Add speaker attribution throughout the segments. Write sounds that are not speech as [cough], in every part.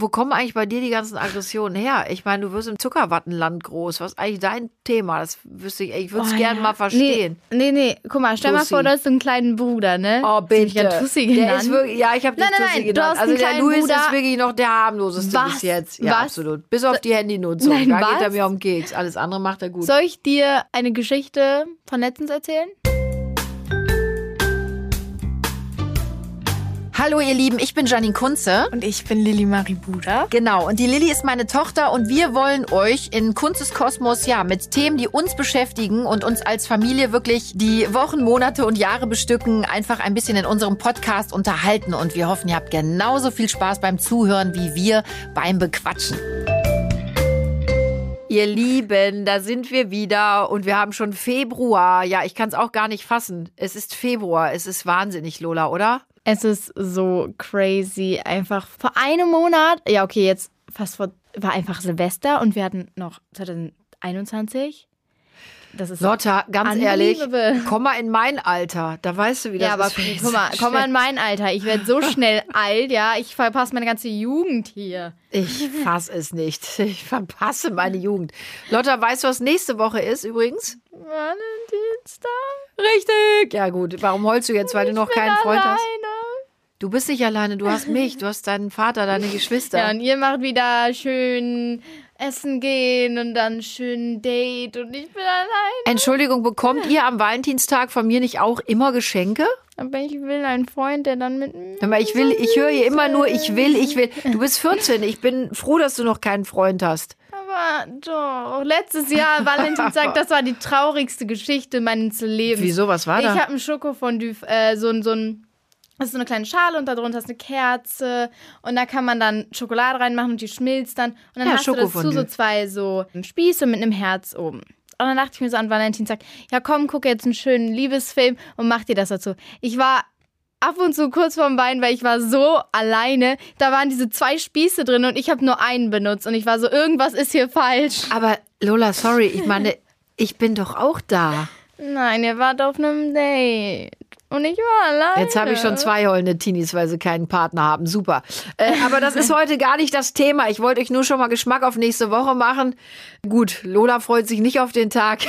Speaker 1: Wo kommen eigentlich bei dir die ganzen Aggressionen her? Ich meine, du wirst im Zuckerwattenland groß. Was ist eigentlich dein Thema? Das wüsste ich, ich würde es
Speaker 2: Oh,
Speaker 1: gerne
Speaker 2: ja.
Speaker 1: mal verstehen.
Speaker 2: Nee, nee, nee. Guck mal, stell mal
Speaker 1: Tussi.
Speaker 2: vor, du hast so einen kleinen Bruder, ne?
Speaker 1: Oh, bitte.
Speaker 2: Ja, Tussi
Speaker 1: der
Speaker 2: genannt.
Speaker 1: ist wirklich, ja, ich habe dich
Speaker 2: Nein, nein,
Speaker 1: Tussi
Speaker 2: nein, du
Speaker 1: genannt.
Speaker 2: hast
Speaker 1: Also
Speaker 2: einen
Speaker 1: der Luis
Speaker 2: Bruder.
Speaker 1: ist wirklich noch der harmloseste
Speaker 2: Was?
Speaker 1: bis jetzt. Ja,
Speaker 2: Was?
Speaker 1: absolut. Bis auf die Handynutzung.
Speaker 2: Nein,
Speaker 1: da geht er
Speaker 2: was?
Speaker 1: mir um Keks. Alles andere macht er gut.
Speaker 2: Soll ich dir eine Geschichte von letztens erzählen?
Speaker 1: Hallo ihr Lieben, ich bin Janine Kunze.
Speaker 2: Und ich bin Lilly Marie Buda.
Speaker 1: Genau, und die Lilly ist meine Tochter und wir wollen euch in Kunzes Kosmos ja mit Themen, die uns beschäftigen und uns als Familie wirklich die Wochen, Monate und Jahre bestücken, einfach ein bisschen in unserem Podcast unterhalten und wir hoffen, ihr habt genauso viel Spaß beim Zuhören wie wir beim Bequatschen. Ihr Lieben, da sind wir wieder und wir haben schon Februar. Ja, ich kann es auch gar nicht fassen. Es ist Februar. Es ist wahnsinnig, Lola, oder?
Speaker 2: Es ist so crazy. Einfach vor einem Monat, ja, okay, jetzt fast vor, war einfach Silvester und wir hatten noch 2021. Das ist
Speaker 1: Lotta, ganz ehrlich, komm mal in mein Alter. Da weißt du, wie das
Speaker 2: Ja, aber
Speaker 1: ist. wenn ich
Speaker 2: guck mal, komm mal in mein Alter. Ich werde so [laughs] schnell alt, ja. Ich verpasse meine ganze Jugend hier.
Speaker 1: Ich fass es nicht. Ich verpasse meine Jugend. Lotta, weißt du, was nächste Woche ist übrigens?
Speaker 2: Valentinstag.
Speaker 1: Richtig. Ja gut, warum heulst du jetzt, weil du noch keinen Freund hast?
Speaker 2: Alleine.
Speaker 1: Du bist nicht alleine, du hast mich, du hast deinen Vater, deine [laughs] Geschwister.
Speaker 2: Ja, und ihr macht wieder schön essen gehen und dann schön Date und ich bin allein.
Speaker 1: Entschuldigung, bekommt ihr am Valentinstag von mir nicht auch immer Geschenke?
Speaker 2: Aber ich will einen Freund, der dann mit mir.
Speaker 1: Ich will, ich höre hier immer nur, ich will, ich will. Du bist 14, ich bin froh, dass du noch keinen Freund hast.
Speaker 2: Aber doch, letztes Jahr Valentinstag, [laughs] das war die traurigste Geschichte meines Lebens.
Speaker 1: Wieso, was war
Speaker 2: Ich
Speaker 1: da?
Speaker 2: habe ein Schokofondue, äh, so ein, so ein, das ist so eine kleine Schale und darunter ist eine Kerze und da kann man dann Schokolade reinmachen und die schmilzt dann. Und dann
Speaker 1: Ja,
Speaker 2: hast du dazu so zwei so Spieße mit einem Herz oben. Und dann dachte ich mir so an Valentinstag, ja komm, guck jetzt einen schönen Liebesfilm und mach dir das dazu. Ich war ab und zu kurz vorm Bein, weil ich war so alleine. Da waren diese zwei Spieße drin und ich habe nur einen benutzt und ich war so, irgendwas ist hier falsch.
Speaker 1: Aber Lola, sorry, ich meine, ich bin doch auch da.
Speaker 2: Nein, ihr wart auf einem Date. Und ich war alleine.
Speaker 1: Jetzt habe ich schon zwei heulende Teenies, weil sie keinen Partner haben. Super. Äh, aber das ist heute gar nicht das Thema. Ich wollte euch nur schon mal Geschmack auf nächste Woche machen. Gut, Lola freut sich nicht auf den Tag.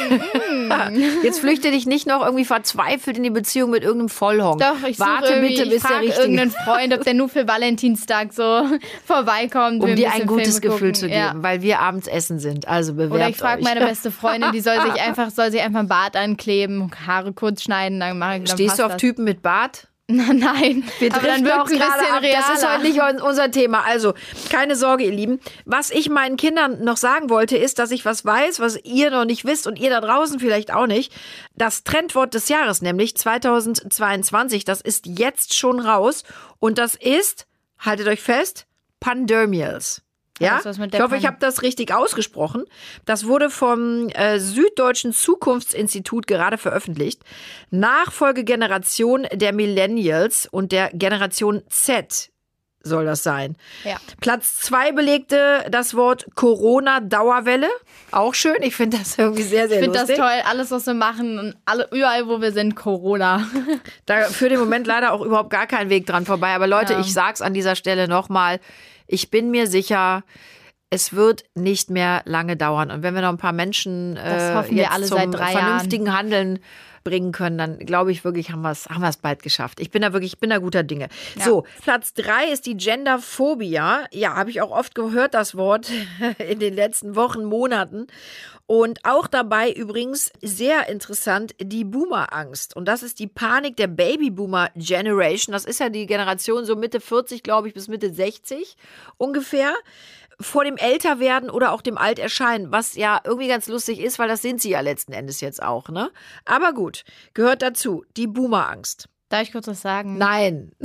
Speaker 1: Jetzt flüchte dich nicht noch irgendwie verzweifelt in die Beziehung mit irgendeinem Vollhonk.
Speaker 2: Doch, ich
Speaker 1: Warte bitte,
Speaker 2: ich
Speaker 1: bis der
Speaker 2: frage
Speaker 1: richtige
Speaker 2: irgendeinen Freund, ob der nur für Valentinstag so vorbeikommt.
Speaker 1: um dir
Speaker 2: bisschen
Speaker 1: ein gutes
Speaker 2: Filme
Speaker 1: Gefühl
Speaker 2: gucken.
Speaker 1: zu geben,
Speaker 2: Ja.
Speaker 1: weil wir abends essen sind. Also bewerbt
Speaker 2: Oder ich frage meine beste Freundin, die soll sich [laughs] einfach, soll sich einfach ein Bart ankleben, Haare kurz schneiden, dann mache ich dann
Speaker 1: Stehst du auf
Speaker 2: das.
Speaker 1: Typen mit Bart? [laughs]
Speaker 2: Nein,
Speaker 1: Wir
Speaker 2: aber dann
Speaker 1: driften
Speaker 2: wirkt
Speaker 1: auch
Speaker 2: es ein bisschen
Speaker 1: ab. Das ist heute nicht un- unser Thema. Also, keine Sorge, ihr Lieben. Was ich meinen Kindern noch sagen wollte, ist, dass ich was weiß, was ihr noch nicht wisst und ihr da draußen vielleicht auch nicht. Das Trendwort des Jahres, nämlich 2022, das ist jetzt schon raus. Und das ist, haltet euch fest, Pandermials. Ja, ich hoffe, ich habe das richtig ausgesprochen. Das wurde vom äh, Süddeutschen Zukunftsinstitut gerade veröffentlicht. Nachfolgegeneration der Millennials und der Generation Z soll das sein.
Speaker 2: Ja.
Speaker 1: Platz zwei belegte das Wort Corona-Dauerwelle. Auch schön. Ich finde das irgendwie sehr, sehr
Speaker 2: Ich finde das
Speaker 1: lustig.
Speaker 2: toll, alles, was wir machen und alle, überall, wo wir sind, Corona.
Speaker 1: Da führt im Moment leider auch überhaupt gar kein Weg dran vorbei. Aber Leute,
Speaker 2: Ja.
Speaker 1: ich sag's an dieser Stelle nochmal. Ich bin mir sicher, es wird nicht mehr lange dauern. Und wenn wir noch ein paar Menschen äh, jetzt
Speaker 2: alle
Speaker 1: zum vernünftigen Handeln bringen können, dann glaube ich wirklich, haben wir es haben wir's bald geschafft. Ich bin da wirklich, ich bin da guter Dinge. So, Platz drei ist die Genderphobia. Ja, habe ich auch oft gehört, das Wort [laughs] in den letzten Wochen, Monaten. Und auch dabei übrigens sehr interessant die Boomer-Angst. Und das ist die Panik der Babyboomer-Generation. Das ist ja die Generation so Mitte 40, glaube ich, bis Mitte 60 ungefähr. Vor dem Älterwerden oder auch dem Alterscheinen, was ja irgendwie ganz lustig ist, weil das sind sie ja letzten Endes jetzt auch, ne? Aber gut, gehört dazu, die Boomer-Angst.
Speaker 2: Darf ich kurz was sagen?
Speaker 1: Nein, [laughs]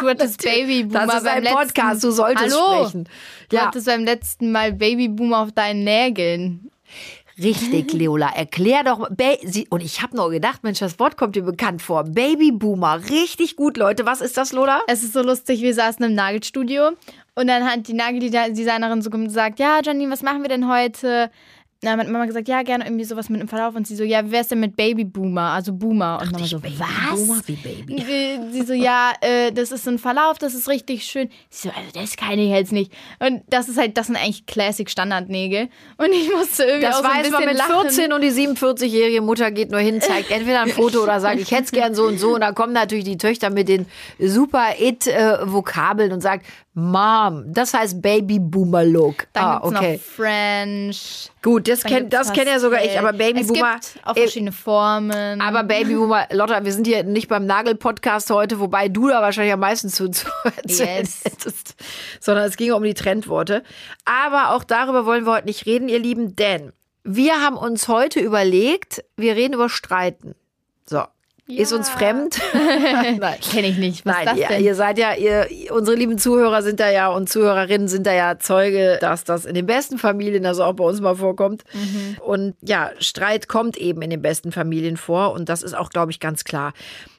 Speaker 2: Du hattest Babyboomer
Speaker 1: das ist
Speaker 2: beim
Speaker 1: ein
Speaker 2: letzten
Speaker 1: Podcast, du solltest
Speaker 2: Hallo.
Speaker 1: sprechen.
Speaker 2: Du
Speaker 1: Ja,
Speaker 2: hattest beim letzten Mal Babyboomer auf deinen Nägeln.
Speaker 1: richtig, [laughs] Leola. Erklär doch. Ba sie und ich habe nur gedacht, Mensch, das Wort kommt dir bekannt vor. Babyboomer. Richtig gut, Leute. Was ist das, Lola?
Speaker 2: Es ist so lustig, wir saßen im Nagelstudio und dann hat die Nageldesignerin so gesagt, ja, Janine, was machen wir denn heute? Na, hat Mama gesagt, ja, gerne irgendwie sowas mit einem Verlauf. Und sie so, ja, wie wär's denn mit Baby Boomer, also Boomer? Und Mama so, was?
Speaker 1: Boomer wie Baby.
Speaker 2: Äh, Sie so, ja, äh, das ist ein Verlauf, das ist richtig schön. Sie so, also das kann ich jetzt nicht. Und das ist halt, das sind eigentlich Classic Standardnägel. Und ich musste irgendwie
Speaker 1: Das
Speaker 2: auch so ein
Speaker 1: weiß man
Speaker 2: bisschen
Speaker 1: mit
Speaker 2: lachen.
Speaker 1: 14 und die 47-jährige Mutter geht nur hin, zeigt entweder ein Foto oder sagt, ich hätte es gern so und so. Und dann kommen natürlich die Töchter mit den super It-Vokabeln und sagt, Mom, das heißt Baby-Boomer-Look.
Speaker 2: Dann
Speaker 1: Ah,
Speaker 2: gibt's
Speaker 1: okay.
Speaker 2: noch French.
Speaker 1: Gut, das kennt das kenn ja sogar ich, aber Babyboomer.
Speaker 2: Es gibt auch
Speaker 1: äh,
Speaker 2: verschiedene Formen.
Speaker 1: aber Babyboomer, Lotta, wir sind hier nicht beim Nagel-Podcast heute, wobei du da wahrscheinlich am meisten zu, zu
Speaker 2: Yes.
Speaker 1: hättest. Sondern es ging um die Trendworte. Aber auch darüber wollen wir heute nicht reden, ihr Lieben, denn wir haben uns heute überlegt, wir reden über Streiten. So. Ist uns fremd? [laughs] Nein.
Speaker 2: Kenne ich nicht. Was
Speaker 1: Nein, ihr, ihr seid ja, ihr, unsere lieben Zuhörer sind da ja und Zuhörerinnen sind da ja Zeuge, dass das in den besten Familien, also auch bei uns mal vorkommt.
Speaker 2: Mhm.
Speaker 1: Und ja, Streit kommt eben in den besten Familien vor und das ist auch, glaube ich, ganz klar.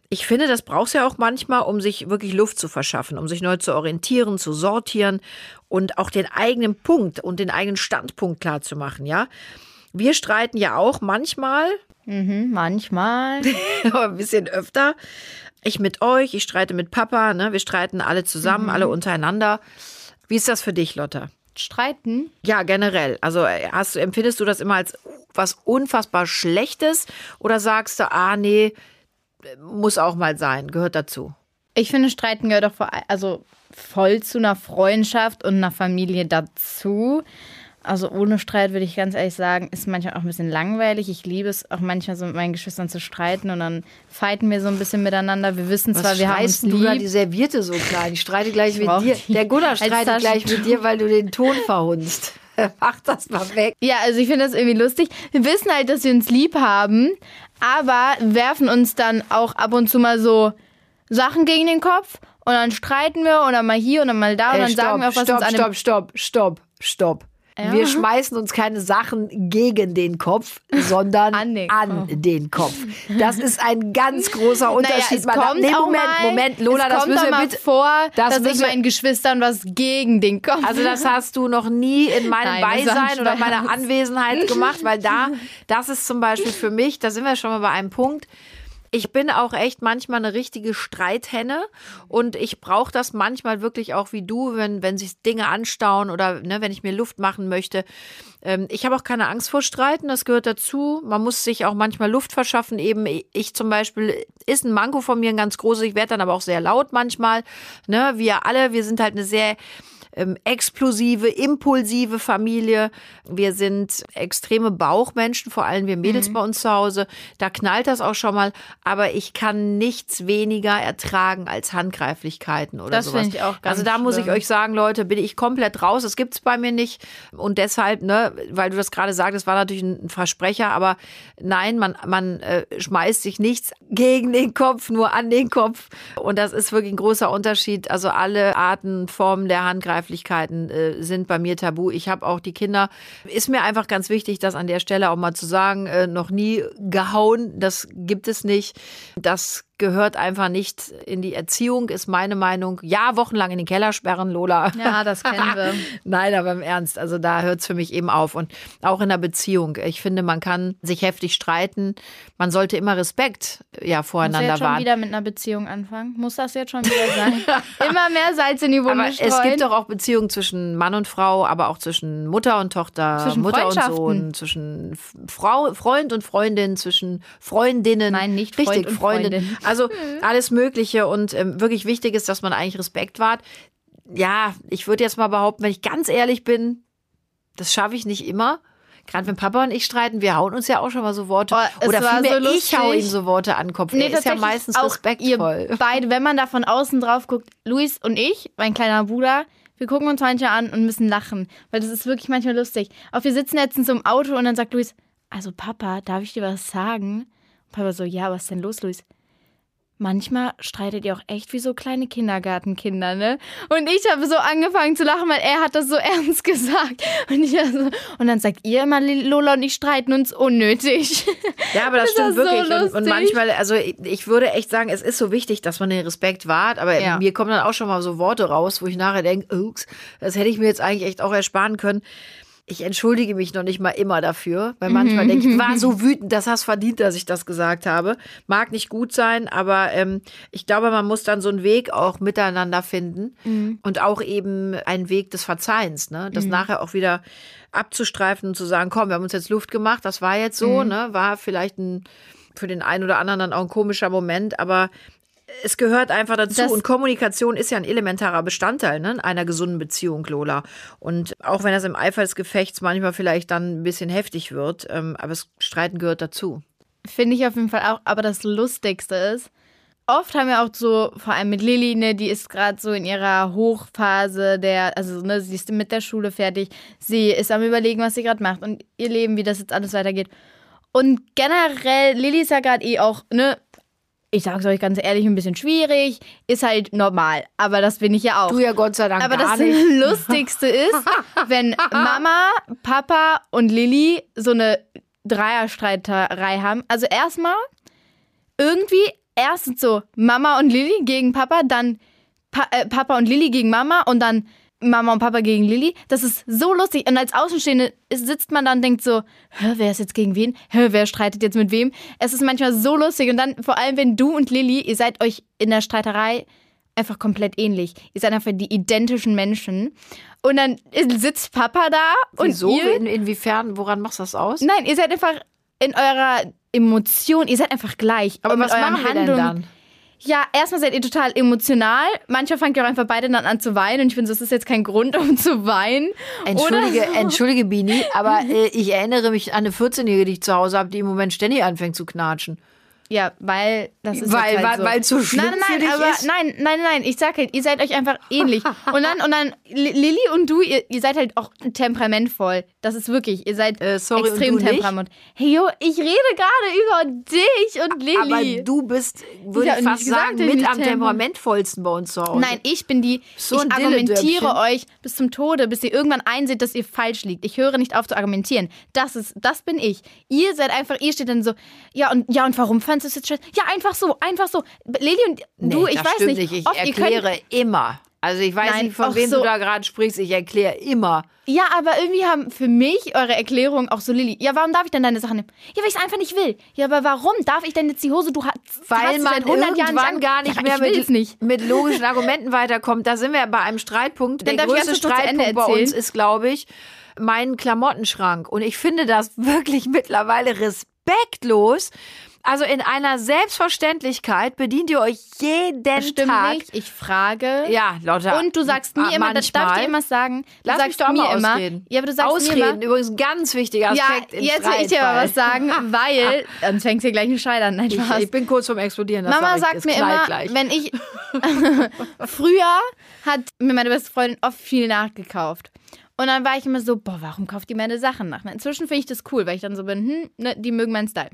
Speaker 1: Ich finde, das brauchst du ja auch manchmal, um sich wirklich Luft zu verschaffen, um sich neu zu orientieren, zu sortieren und auch den eigenen Punkt und den eigenen Standpunkt klar zu machen, ja. Wir streiten ja auch manchmal,
Speaker 2: Mhm, manchmal. [laughs]
Speaker 1: aber ein bisschen öfter. Ich mit euch, ich streite mit Papa, ne? Wir streiten alle zusammen, alle untereinander. Wie ist das für dich, Lotta?
Speaker 2: Streiten?
Speaker 1: Ja, generell. Also äh, hast empfindest du das immer als was unfassbar Schlechtes oder sagst du, ah nee, muss auch mal sein, gehört dazu?
Speaker 2: Ich finde, Streiten gehört doch vor, also voll zu einer Freundschaft und einer Familie dazu. Also ohne Streit würde ich ganz ehrlich sagen, ist manchmal auch ein bisschen langweilig. Ich liebe es auch manchmal so mit meinen Geschwistern zu streiten und dann fighten wir so ein bisschen miteinander. Wir wissen zwar,
Speaker 1: Was
Speaker 2: wir haben uns
Speaker 1: schreist du da die
Speaker 2: lieb.
Speaker 1: Serviette so klein? Ich streite gleich mit
Speaker 2: brauch
Speaker 1: dir. Der Gunnar streitet gleich mit dir, weil du den Ton verhunzt. [laughs] Mach das mal weg.
Speaker 2: Ja, also ich finde das irgendwie lustig. Wir wissen halt, dass wir uns lieb haben, aber werfen uns dann auch ab und zu mal so Sachen gegen den Kopf und dann streiten wir oder mal hier und dann mal da und dann
Speaker 1: Ey,
Speaker 2: sagen wir auch, was
Speaker 1: stopp,
Speaker 2: uns an dem
Speaker 1: stopp, stopp, stopp, stopp.
Speaker 2: Ja.
Speaker 1: Wir schmeißen uns keine Sachen gegen den Kopf, sondern
Speaker 2: An [laughs]
Speaker 1: an
Speaker 2: den
Speaker 1: den,
Speaker 2: Kopf.
Speaker 1: Kopf. Das ist ein ganz großer Unterschied.
Speaker 2: Naja, kommt
Speaker 1: nee,
Speaker 2: auch
Speaker 1: Moment,
Speaker 2: mal,
Speaker 1: Moment, Lola, das
Speaker 2: kommt
Speaker 1: müssen wir bitte.
Speaker 2: vor,
Speaker 1: das
Speaker 2: dass ich meinen Geschwistern was gegen den Kopf.
Speaker 1: Also das hast du noch nie in meinem
Speaker 2: Nein,
Speaker 1: Beisein oder meiner. Anwesenheit gemacht, weil da, das ist zum Beispiel für mich, da sind wir schon mal bei einem Punkt. Ich bin auch echt manchmal eine richtige Streithenne und ich brauche das manchmal wirklich auch wie du, wenn, wenn sich Dinge anstauen oder ne, wenn ich mir Luft machen möchte. Ähm, ich habe auch keine Angst vor Streiten, das gehört dazu. Man muss sich auch manchmal Luft verschaffen. Eben ich zum Beispiel ist ein Manko von mir ein ganz großes. Ich werde dann aber auch sehr laut manchmal. Ne, wir alle, wir sind halt eine sehr ähm, explosive, impulsive Familie. Wir sind extreme Bauchmenschen, vor allem wir
Speaker 2: Mhm.
Speaker 1: Mädels bei uns zu Hause. Da knallt das auch schon mal. Aber ich kann nichts weniger ertragen als Handgreiflichkeiten oder
Speaker 2: Das
Speaker 1: sowas.
Speaker 2: finde ich auch ganz
Speaker 1: Also da muss ich euch sagen, Leute, bin ich komplett raus. Das gibt's bei mir nicht. Und deshalb, ne, weil du das gerade sagtest, war natürlich ein Versprecher, aber nein, man, man äh, schmeißt sich nichts gegen den Kopf, nur an den Kopf. Und das ist wirklich ein großer Unterschied. Also alle Arten, Formen der Handgreiflichkeiten äh, sind bei mir tabu. Ich habe auch die Kinder, ist mir einfach ganz wichtig, das an der Stelle auch mal zu sagen, äh, noch nie gehauen, das gibt es nicht. Das gehört einfach nicht in die Erziehung, ist meine Meinung. Ja, wochenlang in den Keller sperren, Lola.
Speaker 2: Ja, das kennen [laughs] wir.
Speaker 1: Nein, aber im Ernst, also da hört es für mich eben auf. Und auch in der Beziehung. Ich finde, man kann sich heftig streiten. Man sollte immer Respekt ja,
Speaker 2: Muss
Speaker 1: voreinander
Speaker 2: jetzt schon
Speaker 1: wahren.
Speaker 2: wieder mit einer Beziehung anfangen? Muss das jetzt schon wieder sein? [laughs] Immer mehr Salz in die Wunde
Speaker 1: Aber es
Speaker 2: streuen.
Speaker 1: gibt doch auch Beziehungen zwischen Mann und Frau, aber auch zwischen Mutter und Tochter,
Speaker 2: Zwischen
Speaker 1: Mutter und. Sohn, zwischen Frau, Freund und Freundin, zwischen Freundinnen.
Speaker 2: Nein, nicht Freund
Speaker 1: Richtig,
Speaker 2: und
Speaker 1: Freundin.
Speaker 2: Freundin.
Speaker 1: Also alles Mögliche und ähm, wirklich wichtig ist, dass man eigentlich Respekt wahrt. Ja, ich würde jetzt mal behaupten, wenn ich ganz ehrlich bin, das schaffe ich nicht immer. Gerade wenn Papa und ich streiten, wir hauen uns ja auch schon mal so Worte.
Speaker 2: Oh,
Speaker 1: Oder vielmehr,
Speaker 2: so
Speaker 1: ich hau ihm so Worte an den Kopf.
Speaker 2: Nee,
Speaker 1: er ist ja meistens respektvoll.
Speaker 2: Ihr beide, wenn man da von außen drauf guckt, Luis und ich, mein kleiner Bruder, wir gucken uns manchmal an und müssen lachen, weil das ist wirklich manchmal lustig. Auch wir sitzen jetzt in so einem Auto und dann sagt Luis, also Papa, darf ich dir was sagen? Und Papa so, ja, was ist denn los, Luis? Manchmal streitet ihr auch echt wie so kleine Kindergartenkinder, ne? Und ich habe so angefangen zu lachen, weil er hat das so [laughs] ernst gesagt. Und, ich so, und dann sagt ihr immer, Lola und ich streiten uns unnötig. [laughs]
Speaker 1: Ja, aber das,
Speaker 2: Das
Speaker 1: stimmt
Speaker 2: war so
Speaker 1: wirklich. und, und manchmal, also ich ich würde echt sagen, es ist so wichtig, dass man den Respekt wahrt. Aber
Speaker 2: Ja.
Speaker 1: mir kommen dann auch schon mal so Worte raus, wo ich nachher denke, ups, das hätte ich mir jetzt eigentlich echt auch ersparen können. Ich entschuldige mich noch nicht mal immer dafür, weil manchmal
Speaker 2: Mhm.
Speaker 1: denke ich, [laughs] war so wütend, das hast verdient, dass ich das gesagt habe. Mag nicht gut sein, aber ähm, ich glaube, man muss dann so einen Weg auch miteinander finden
Speaker 2: Mhm.
Speaker 1: und auch eben einen Weg des Verzeihens, ne? Das nachher auch wieder abzustreifen und zu sagen, komm, wir haben uns jetzt Luft gemacht, das war jetzt so,
Speaker 2: Mhm.
Speaker 1: ne? War vielleicht ein für den einen oder anderen dann auch ein komischer Moment, aber es gehört einfach dazu.
Speaker 2: Das-
Speaker 1: und Kommunikation ist ja ein elementarer Bestandteil ne, einer gesunden Beziehung, Lola. Und auch wenn das im Eifer des Gefechts manchmal vielleicht dann ein bisschen heftig wird, ähm, aber das Streiten gehört dazu.
Speaker 2: Finde ich auf jeden Fall auch. Aber das Lustigste ist, oft haben wir auch so, vor allem mit Lilly, ne, die ist gerade so in ihrer Hochphase der, also ne, sie ist mit der Schule fertig, sie ist am überlegen, was sie gerade macht und ihr Leben, wie das jetzt alles weitergeht. Und generell, Lilly ist ja gerade eh auch, ne, ich sag's euch ganz ehrlich, ein bisschen schwierig, ist halt normal. Aber das bin ich ja auch.
Speaker 1: Du ja Gott sei Dank
Speaker 2: Aber das
Speaker 1: nicht. [laughs]
Speaker 2: Lustigste ist, [laughs] wenn Mama, Papa und Lilly so eine Dreierstreiterei haben. Also erstmal irgendwie erstens so Mama und Lilly gegen Papa, dann pa äh, Papa und Lilly gegen Mama und dann Mama und Papa gegen Lilly. Das ist so lustig. Und als Außenstehende sitzt man dann und denkt so, Hä, wer ist jetzt gegen wen? Hä, wer streitet jetzt mit wem? Es ist manchmal so lustig. Und dann vor allem, wenn du und Lilly, ihr seid euch in der Streiterei einfach komplett ähnlich. Ihr seid einfach die identischen Menschen. Und dann sitzt Papa da und
Speaker 1: Wieso?
Speaker 2: ihr...
Speaker 1: In, inwiefern? Woran machst du das aus?
Speaker 2: Nein, ihr seid einfach in eurer Emotion, ihr seid einfach gleich.
Speaker 1: Aber was machen wir denn dann?
Speaker 2: Ja, erstmal seid ihr total emotional. Manchmal fangt ihr auch einfach beide dann an zu weinen. Und ich finde, das ist jetzt kein Grund, [laughs] um zu weinen.
Speaker 1: Entschuldige,
Speaker 2: so. [laughs]
Speaker 1: entschuldige, Bini, aber äh, ich erinnere mich an eine 14-Jährige, die ich zu Hause habe, die im Moment ständig anfängt zu knatschen.
Speaker 2: Ja, weil das ist
Speaker 1: Weil-
Speaker 2: halt
Speaker 1: weil-
Speaker 2: so.
Speaker 1: weil's so schlimm
Speaker 2: nein, nein,
Speaker 1: für
Speaker 2: nein,
Speaker 1: dich
Speaker 2: aber
Speaker 1: ist?
Speaker 2: nein, nein, nein, ich sag halt, ihr seid euch einfach ähnlich. [laughs] Und dann und dann Li- Lilly und du, ihr, ihr seid halt auch temperamentvoll. Das ist wirklich, ihr seid
Speaker 1: Äh, sorry,
Speaker 2: extrem
Speaker 1: du nicht?
Speaker 2: temperament. Hey, yo, ich rede gerade über dich und Lilly.
Speaker 1: Aber du bist, würde
Speaker 2: Ich
Speaker 1: fast
Speaker 2: gesagt,
Speaker 1: sagen, mit am
Speaker 2: temper-
Speaker 1: temperamentvollsten bei uns zu Hause.
Speaker 2: Nein, ich bin die.
Speaker 1: So
Speaker 2: ich argumentiere euch bis zum Tode, bis ihr irgendwann einseht, dass ihr falsch liegt. Ich höre nicht auf zu argumentieren. Das ist, das bin ich. Ihr seid einfach, ihr steht dann so, ja und ja und warum fandest du es jetzt? Ja, einfach so, einfach so. Lili und du,
Speaker 1: Nee,
Speaker 2: ich
Speaker 1: das
Speaker 2: weiß nicht.
Speaker 1: Ich
Speaker 2: oft, ihr könnt-
Speaker 1: erkläre immer. Also ich weiß
Speaker 2: Nein,
Speaker 1: nicht, von wem
Speaker 2: so-
Speaker 1: du da gerade sprichst. Ich erkläre immer.
Speaker 2: Ja, aber irgendwie haben für mich eure Erklärungen auch so Lilly. Ja, warum darf ich denn deine Sachen nehmen? Ja, weil ich es einfach nicht will. Ja, aber warum darf ich denn jetzt die Hose? Du hast
Speaker 1: Weil man
Speaker 2: seit 100 Jahren
Speaker 1: irgendwann
Speaker 2: an-
Speaker 1: gar nicht
Speaker 2: ja,
Speaker 1: mehr
Speaker 2: ich
Speaker 1: mit,
Speaker 2: nicht.
Speaker 1: mit logischen [laughs] Argumenten weiterkommt. Da sind wir bei einem Streitpunkt.
Speaker 2: Dann
Speaker 1: Der
Speaker 2: ich
Speaker 1: größte Streitpunkt bei uns ist, glaube ich, mein Klamottenschrank. Und ich finde das [laughs] wirklich mittlerweile respektlos. Also in einer Selbstverständlichkeit bedient ihr euch jeden
Speaker 2: Stimmt
Speaker 1: Tag.
Speaker 2: nicht. Ich frage.
Speaker 1: Ja, Lotta.
Speaker 2: Und du sagst mir immer, das darf ich dir immer sagen. Du
Speaker 1: Lass
Speaker 2: sagst
Speaker 1: mich doch
Speaker 2: mir immer.
Speaker 1: ausreden.
Speaker 2: Ja, aber du sagst
Speaker 1: Ausreden,
Speaker 2: mir immer.
Speaker 1: übrigens ganz wichtiger
Speaker 2: Ja,
Speaker 1: Aspekt im
Speaker 2: jetzt will ich dir aber was sagen, [laughs] weil sonst fängst du gleich einen Schrei an. Nein,
Speaker 1: Ich, ich bin kurz vorm Explodieren. Das
Speaker 2: Mama
Speaker 1: sag
Speaker 2: sagt
Speaker 1: das
Speaker 2: mir immer,
Speaker 1: gleich.
Speaker 2: wenn ich [laughs] früher hat mir meine beste Freundin oft viel nachgekauft. Und dann war ich immer so, boah, warum kauft die meine Sachen nach? Inzwischen finde ich das cool, weil ich dann so bin, hm, ne, die mögen meinen Style.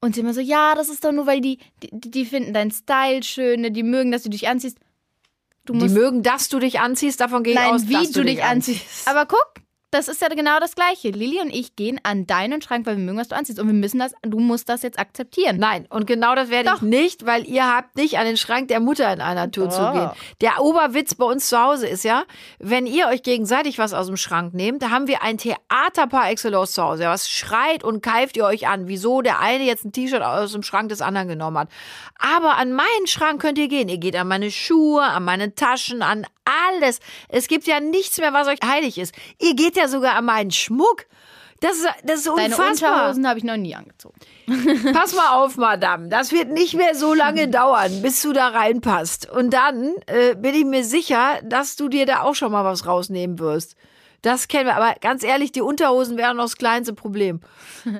Speaker 2: Und sie immer so, ja, das ist doch nur, weil die, die, die finden deinen Style schön, ne, die mögen, dass du dich anziehst. Du
Speaker 1: Die
Speaker 2: musst
Speaker 1: mögen, dass du dich anziehst, davon gehe ich aus,
Speaker 2: wie
Speaker 1: dass
Speaker 2: du dich anziehst. Aber guck, das ist ja genau das Gleiche. Lilly und ich gehen an deinen Schrank, weil wir mögen, was du anziehst. Und wir müssen das, du musst das jetzt akzeptieren.
Speaker 1: Nein, und genau das werde ich
Speaker 2: Doch.
Speaker 1: nicht, weil ihr habt nicht an den Schrank der Mutter in einer Tour zu
Speaker 2: Doch.
Speaker 1: gehen. Der Oberwitz bei uns zu Hause ist ja, wenn ihr euch gegenseitig was aus dem Schrank nehmt, da haben wir ein Theater par excellence zu Hause. Was schreit und keift ihr euch an, wieso der eine jetzt ein T-Shirt aus dem Schrank des anderen genommen hat. Aber an meinen Schrank könnt ihr gehen. Ihr geht an meine Schuhe, an meine Taschen, an alles. Es gibt ja nichts mehr, was euch heilig ist. Ihr geht ja sogar an meinen Schmuck. Das ist, das ist
Speaker 2: Deine
Speaker 1: unfassbar.
Speaker 2: Unterhosen habe ich noch nie angezogen. [laughs]
Speaker 1: Pass mal auf, Madame. Das wird nicht mehr so lange [laughs] dauern, bis du da reinpasst. Und dann äh, bin ich mir sicher, dass du dir da auch schon mal was rausnehmen wirst. Das kennen wir. Aber ganz ehrlich, die Unterhosen wären noch das kleinste Problem.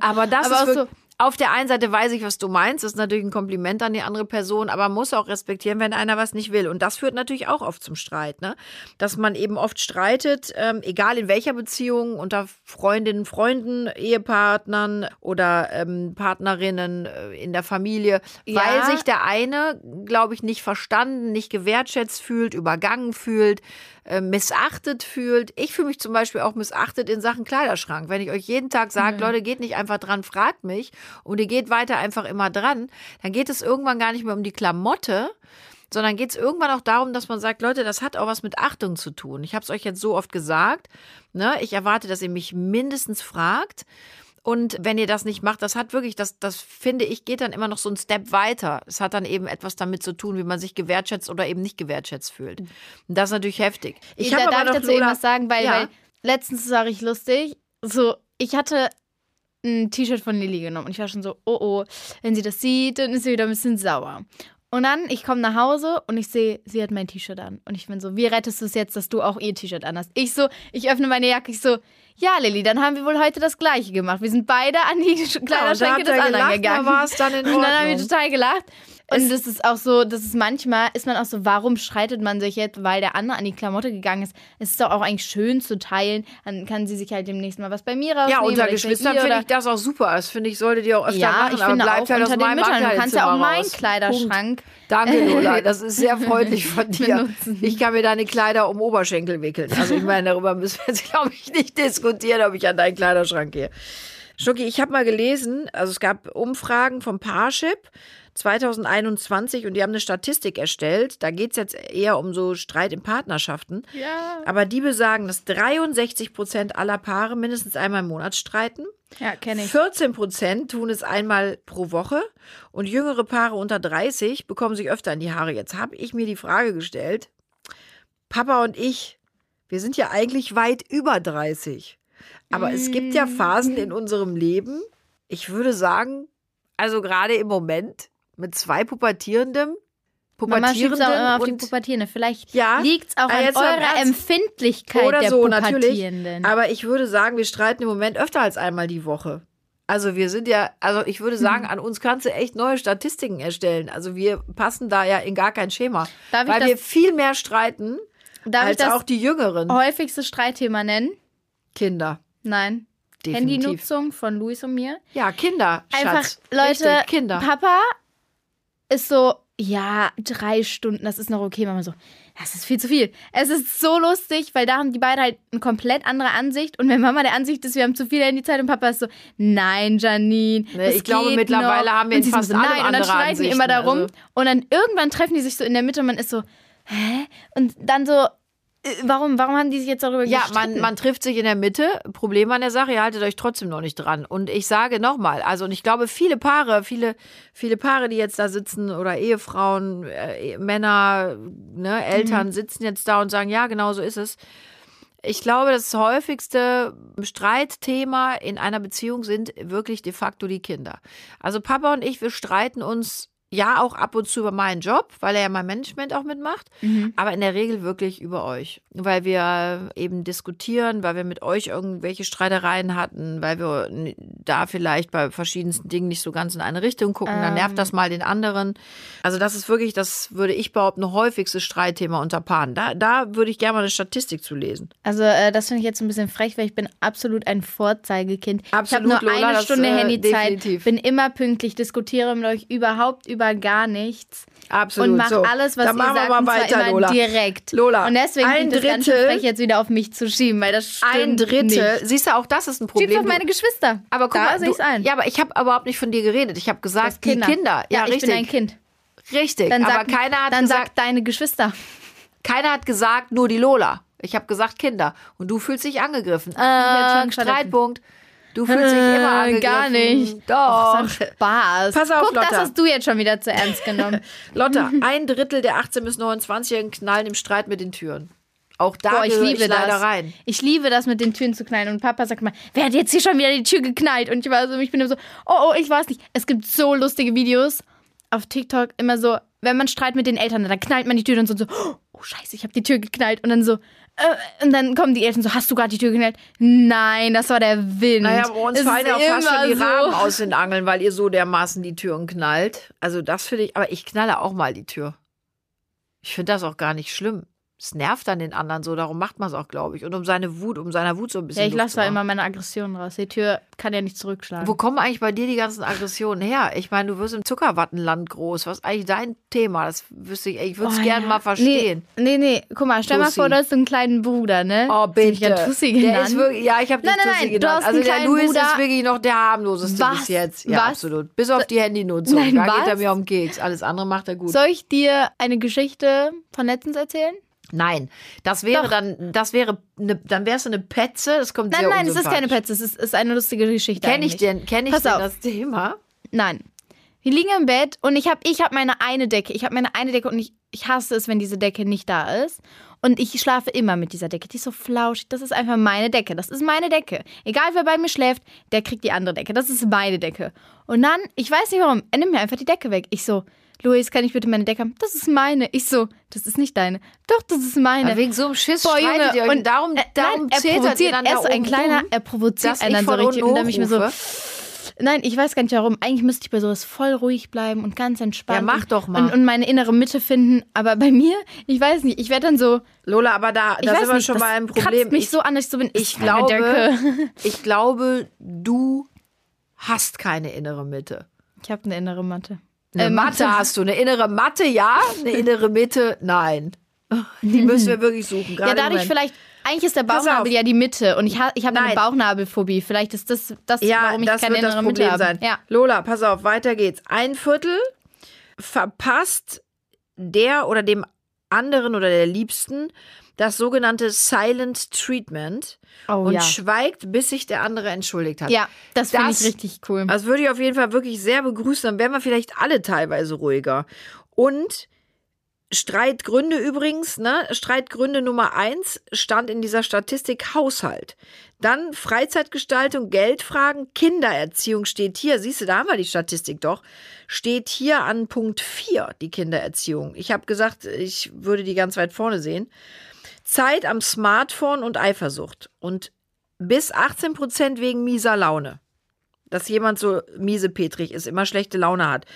Speaker 1: Aber das
Speaker 2: Aber
Speaker 1: ist
Speaker 2: so-
Speaker 1: auf der einen Seite weiß ich, was du meinst. Das ist natürlich ein Kompliment an die andere Person, aber man muss auch respektieren, wenn einer was nicht will. Und das führt natürlich auch oft zum Streit, ne? Dass man eben oft streitet, ähm, egal in welcher Beziehung, unter Freundinnen, Freunden, Ehepartnern oder ähm, Partnerinnen äh, in der Familie,
Speaker 2: Ja.
Speaker 1: weil sich der eine, glaube ich, nicht verstanden, nicht gewertschätzt fühlt, übergangen fühlt, äh, missachtet fühlt. Ich fühle mich zum Beispiel auch missachtet in Sachen Kleiderschrank. Wenn ich euch jeden Tag sage, Leute, geht nicht einfach dran, fragt mich und ihr geht weiter einfach immer dran, dann geht es irgendwann gar nicht mehr um die Klamotte, sondern geht es irgendwann auch darum, dass man sagt, Leute, das hat auch was mit Achtung zu tun. Ich habe es euch jetzt so oft gesagt. Ne? Ich erwarte, dass ihr mich mindestens fragt. Und wenn ihr das nicht macht, das hat wirklich, das, das finde ich, geht dann immer noch so ein Step weiter. Es hat dann eben etwas damit zu tun, wie man sich gewertschätzt oder eben nicht gewertschätzt fühlt. Und das ist natürlich heftig.
Speaker 2: Ich habe aber noch dazu Lola, was sagen, weil, ja. weil letztens war ich lustig. So, ich hatte ein T-Shirt von Lilly genommen und ich war schon so, oh oh, wenn sie das sieht, dann ist sie wieder ein bisschen sauer. Und dann, ich komme nach Hause und ich sehe, sie hat mein T-Shirt an. Und ich bin so, wie rettest du es jetzt, dass du auch ihr T-Shirt anhast? Ich so, ich öffne meine Jacke, ich so, ja, Lilly, dann haben wir wohl heute das Gleiche gemacht. Wir sind beide an die Kleiderschränke
Speaker 1: ja,
Speaker 2: des anderen gegangen.
Speaker 1: Da dann in
Speaker 2: und dann haben wir total gelacht. Und das ist auch so, das ist manchmal, ist man auch so, warum streitet man sich jetzt, weil der andere an die Klamotte gegangen ist? Es ist doch auch eigentlich schön zu teilen. Dann kann sie sich halt demnächst mal was bei mir rausnehmen.
Speaker 1: Ja, unter Geschwistern finde ich das auch super. Das finde ich, solltet ihr auch öfter
Speaker 2: ja,
Speaker 1: machen.
Speaker 2: ich finde
Speaker 1: bleibt
Speaker 2: auch halt unter den Müttern. Du kannst ja auch meinen Kleiderschrank. Punkt.
Speaker 1: Danke, Lola. [laughs] Das ist sehr freundlich von dir. Ich kann mir deine Kleider um Oberschenkel wickeln. Also ich meine, darüber müssen wir jetzt, [laughs] glaube ich, nicht diskutieren, ob ich an deinen Kleiderschrank gehe. Schnucki, ich habe mal gelesen, also es gab Umfragen vom Parship 2021 und die haben eine Statistik erstellt. Da geht es jetzt eher um so Streit in Partnerschaften.
Speaker 2: Ja.
Speaker 1: Aber die besagen, dass 63 Prozent aller Paare mindestens einmal im Monat streiten.
Speaker 2: Ja, kenne ich.
Speaker 1: 14 Prozent tun es einmal pro Woche und jüngere Paare unter 30 bekommen sich öfter in die Haare. Jetzt habe ich mir die Frage gestellt, Papa und ich, wir sind ja eigentlich weit über 30. Aber mm. es gibt ja Phasen in unserem Leben, ich würde sagen, also gerade im Moment, mit zwei Pubertierendem.
Speaker 2: Pubertierenden Mama auch immer auf die Pubertierende. Vielleicht ja, liegt es auch an eurer Empfindlichkeit
Speaker 1: oder
Speaker 2: der
Speaker 1: so,
Speaker 2: Pubertierenden.
Speaker 1: Natürlich. Aber ich würde sagen, wir streiten im Moment öfter als einmal die Woche. Also wir sind ja, also ich würde sagen, hm. an uns kannst du echt neue Statistiken erstellen. Also wir passen da ja in gar kein Schema. Darf weil wir viel mehr streiten als auch die Jüngeren.
Speaker 2: Häufigste Streitthema nennen?
Speaker 1: Kinder.
Speaker 2: Nein. Definitiv. Handynutzung von Luis und mir.
Speaker 1: Ja, Kinder.
Speaker 2: Einfach,
Speaker 1: Schatz.
Speaker 2: Leute,
Speaker 1: Richtig, Kinder.
Speaker 2: Papa ist so, ja, drei Stunden, das ist noch okay. Mama so, das ist viel zu viel. Es ist so lustig, weil da haben die beiden halt eine komplett andere Ansicht. Und wenn Mama der Ansicht ist, wir haben zu viel Handyzeit und Papa ist so, nein, Janine. Nee,
Speaker 1: ich glaube, mittlerweile
Speaker 2: noch.
Speaker 1: haben wir fast so, alle nein.
Speaker 2: Und dann streiten die immer darum. Also. Und dann irgendwann treffen die sich so in der Mitte und man ist so, hä? Und dann so, warum, warum haben die sich jetzt darüber
Speaker 1: ja, gestritten? Ja, man, man trifft sich in der Mitte. Problem an der Sache, ihr haltet euch trotzdem noch nicht dran. Und ich sage nochmal, also und ich glaube, viele Paare, viele, viele Paare, die jetzt da sitzen oder Ehefrauen, äh, Männer, ne, Eltern mhm. sitzen jetzt da und sagen, ja, genau so ist es. Ich glaube, das häufigste Streitthema in einer Beziehung sind wirklich de facto die Kinder. Also Papa und ich, wir streiten uns ja auch ab und zu über meinen Job, weil er ja mein Management auch mitmacht, mhm. aber in der Regel wirklich über euch, weil wir eben diskutieren, weil wir mit euch irgendwelche Streitereien hatten, weil wir da vielleicht bei verschiedensten Dingen nicht so ganz in eine Richtung gucken, ähm. dann nervt das ähm. mal den anderen. Also das ist wirklich, das würde ich behaupten, häufigste Streitthema unter Paaren. Da, da würde ich gerne mal eine Statistik zu lesen.
Speaker 2: Also äh, das finde ich jetzt ein bisschen frech, weil ich bin absolut ein Vorzeigekind.
Speaker 1: Absolut,
Speaker 2: ich habe nur
Speaker 1: Lola,
Speaker 2: eine Stunde
Speaker 1: das,
Speaker 2: äh, Handyzeit, definitiv. bin immer pünktlich, diskutiere mit euch überhaupt über über gar nichts.
Speaker 1: Absolut.
Speaker 2: Und mach
Speaker 1: so.
Speaker 2: alles, was
Speaker 1: Dann
Speaker 2: ihr sagt,
Speaker 1: wir weiter,
Speaker 2: immer
Speaker 1: Lola.
Speaker 2: direkt.
Speaker 1: Lola,
Speaker 2: und deswegen
Speaker 1: ein
Speaker 2: das
Speaker 1: Drittel,
Speaker 2: ganz jetzt wieder auf mich zu schieben, weil das stimmt
Speaker 1: Ein Drittel,
Speaker 2: nicht.
Speaker 1: siehst du, auch das ist ein Problem.
Speaker 2: Schieb's auf meine Geschwister.
Speaker 1: Aber guck
Speaker 2: da
Speaker 1: mal, du,
Speaker 2: ein.
Speaker 1: Ja, aber ich habe überhaupt nicht von dir geredet. Ich habe gesagt, Kinder. die Kinder. Ja,
Speaker 2: ja
Speaker 1: richtig.
Speaker 2: ich bin ein Kind.
Speaker 1: Richtig,
Speaker 2: dann
Speaker 1: aber
Speaker 2: sag,
Speaker 1: keiner hat
Speaker 2: dann
Speaker 1: gesagt,
Speaker 2: sag deine Geschwister.
Speaker 1: Keiner hat gesagt, nur die Lola. Ich habe gesagt Kinder. Und du fühlst dich angegriffen.
Speaker 2: Äh,
Speaker 1: Streitpunkt. Du fühlst dich immer äh, angegriffen.
Speaker 2: Gar nicht.
Speaker 1: Doch.
Speaker 2: Oh, Spaß.
Speaker 1: Pass auf,
Speaker 2: Guck,
Speaker 1: Lotta.
Speaker 2: das hast du jetzt schon wieder zu ernst genommen. [laughs]
Speaker 1: Lotta, ein Drittel der 18- bis 29-Jährigen knallen im Streit mit den Türen. Auch da
Speaker 2: Boah, ich liebe
Speaker 1: ich leider
Speaker 2: das.
Speaker 1: rein.
Speaker 2: Ich liebe das mit den Türen zu knallen. Und Papa sagt mal, wer hat jetzt hier schon wieder die Tür geknallt? Und ich war so, ich bin immer so, oh, oh, ich weiß nicht. Es gibt so lustige Videos auf TikTok, immer so, wenn man Streit mit den Eltern dann knallt man die Tür und so, so oh scheiße, ich habe die Tür geknallt. Und dann so, und dann kommen die Eltern so, hast du gerade die Tür geknallt? Nein, das war der Wind.
Speaker 1: Naja, bei uns fallen ja fast schon die so. Rahmen aus [laughs] den Angeln, weil ihr so dermaßen die Türen knallt. Also das finde ich, aber ich knalle auch mal die Tür. Ich finde das auch gar nicht schlimm. Es nervt dann den anderen so, darum macht man es auch, glaube ich. Und um seine Wut, um seiner Wut so ein bisschen.
Speaker 2: Ja, ich lasse da immer meine Aggressionen raus. Die Tür kann ja nicht zurückschlagen.
Speaker 1: Wo kommen eigentlich bei dir die ganzen Aggressionen her? Ich meine, du wirst im Zuckerwattenland groß. Was ist eigentlich dein Thema? Das wüsste ich, ich würde es
Speaker 2: Oh,
Speaker 1: gerne
Speaker 2: ja.
Speaker 1: mal verstehen.
Speaker 2: Nee, nee, nee. Guck mal, stell mal vor, du hast einen kleinen Bruder, ne?
Speaker 1: Oh, bitte.
Speaker 2: Ja, Tussi
Speaker 1: der
Speaker 2: genannt.
Speaker 1: ist wirklich, ja, ich habe dich
Speaker 2: Nein, nein,
Speaker 1: Tussi
Speaker 2: nein, du
Speaker 1: genannt.
Speaker 2: hast
Speaker 1: Also
Speaker 2: einen
Speaker 1: der
Speaker 2: kleinen
Speaker 1: Louis
Speaker 2: Bruder.
Speaker 1: ist wirklich noch der harmloseste
Speaker 2: Was?
Speaker 1: bis jetzt. Ja,
Speaker 2: Was?
Speaker 1: absolut. Bis auf die Handynutzung.
Speaker 2: Nein,
Speaker 1: da geht er
Speaker 2: was?
Speaker 1: mir um Keks. Alles andere macht er gut.
Speaker 2: Soll ich dir eine Geschichte von letztens erzählen?
Speaker 1: Nein, das wäre
Speaker 2: Doch.
Speaker 1: dann, das wäre, eine, dann wärst du eine Petze. Das kommt
Speaker 2: Nein,
Speaker 1: sehr
Speaker 2: nein, es ist keine. Petze. Es ist, ist eine lustige Geschichte.
Speaker 1: Kenn ich denn, kenn ich
Speaker 2: Pass
Speaker 1: denn
Speaker 2: auf.
Speaker 1: das Thema?
Speaker 2: Nein. Wir liegen im Bett und ich habe ich hab meine eine Decke. Ich habe meine eine Decke und ich, ich hasse es, wenn diese Decke nicht da ist. Und ich schlafe immer mit dieser Decke. Die ist so flauschig. Das ist einfach meine Decke. Das ist meine Decke. Egal wer bei mir schläft, der kriegt die andere Decke. Das ist meine Decke. Und dann, ich weiß nicht warum, er nimmt mir einfach die Decke weg. Ich so, Luis, kann ich bitte meine Decke haben? Das ist meine. Ich so, das ist nicht deine. Doch, das ist meine.
Speaker 1: Aber wegen so einem Schiss
Speaker 2: Boah, Junge,
Speaker 1: ihr euch.
Speaker 2: und
Speaker 1: darum,
Speaker 2: äh,
Speaker 1: darum
Speaker 2: nein, er provoziert. Er
Speaker 1: da
Speaker 2: ist ein kleiner, er provoziert einen
Speaker 1: ich
Speaker 2: dann so richtig. Und dann bin ich mir so. Nein, ich weiß gar nicht warum. Eigentlich müsste ich bei sowas voll ruhig bleiben und ganz entspannt.
Speaker 1: Ja, mach doch mal.
Speaker 2: Und, und meine innere Mitte finden. Aber bei mir, ich weiß nicht, ich werde dann so.
Speaker 1: Lola, aber da,
Speaker 2: Ich
Speaker 1: da sind wir
Speaker 2: nicht,
Speaker 1: schon
Speaker 2: das
Speaker 1: bei einem
Speaker 2: kratzt
Speaker 1: Problem.
Speaker 2: mich
Speaker 1: Ich,
Speaker 2: so an, dass ich so bin.
Speaker 1: ich glaube,
Speaker 2: Decke. [laughs]
Speaker 1: ich glaube, du hast keine innere Mitte.
Speaker 2: Ich habe eine innere Matte.
Speaker 1: Eine
Speaker 2: Äh,
Speaker 1: Matte hast du. Eine innere Matte, ja. Eine [laughs] innere Mitte, nein. Die müssen wir wirklich suchen.
Speaker 2: Ja, dadurch vielleicht. Eigentlich ist der Bauchnabel ja die Mitte und ich, ha, ich habe eine. Bauchnabelphobie. Vielleicht ist das, das
Speaker 1: Ja,
Speaker 2: warum ich
Speaker 1: das
Speaker 2: keine
Speaker 1: wird das
Speaker 2: innere Mitte
Speaker 1: Problem
Speaker 2: habe.
Speaker 1: sein.
Speaker 2: Ja.
Speaker 1: Lola, pass auf, weiter geht's. Ein Viertel verpasst der oder dem anderen oder der Liebsten das sogenannte Silent Treatment
Speaker 2: Oh
Speaker 1: und
Speaker 2: ja.
Speaker 1: schweigt, bis sich der andere entschuldigt hat.
Speaker 2: Ja, das finde ich
Speaker 1: Das-
Speaker 2: richtig cool.
Speaker 1: Das würde ich auf jeden Fall wirklich sehr begrüßen. Dann wären wir vielleicht alle teilweise ruhiger. Und Streitgründe übrigens, ne? Streitgründe Nummer eins stand in dieser Statistik Haushalt. Dann Freizeitgestaltung, Geldfragen, Kindererziehung steht hier. Siehst du, da haben wir die Statistik doch. Steht hier an Punkt 4, die Kindererziehung. Ich habe gesagt, ich würde die ganz weit vorne sehen. Zeit am Smartphone und Eifersucht. Und bis 18 Prozent wegen mieser Laune. Dass jemand so miesepetrig ist, immer schlechte Laune hat.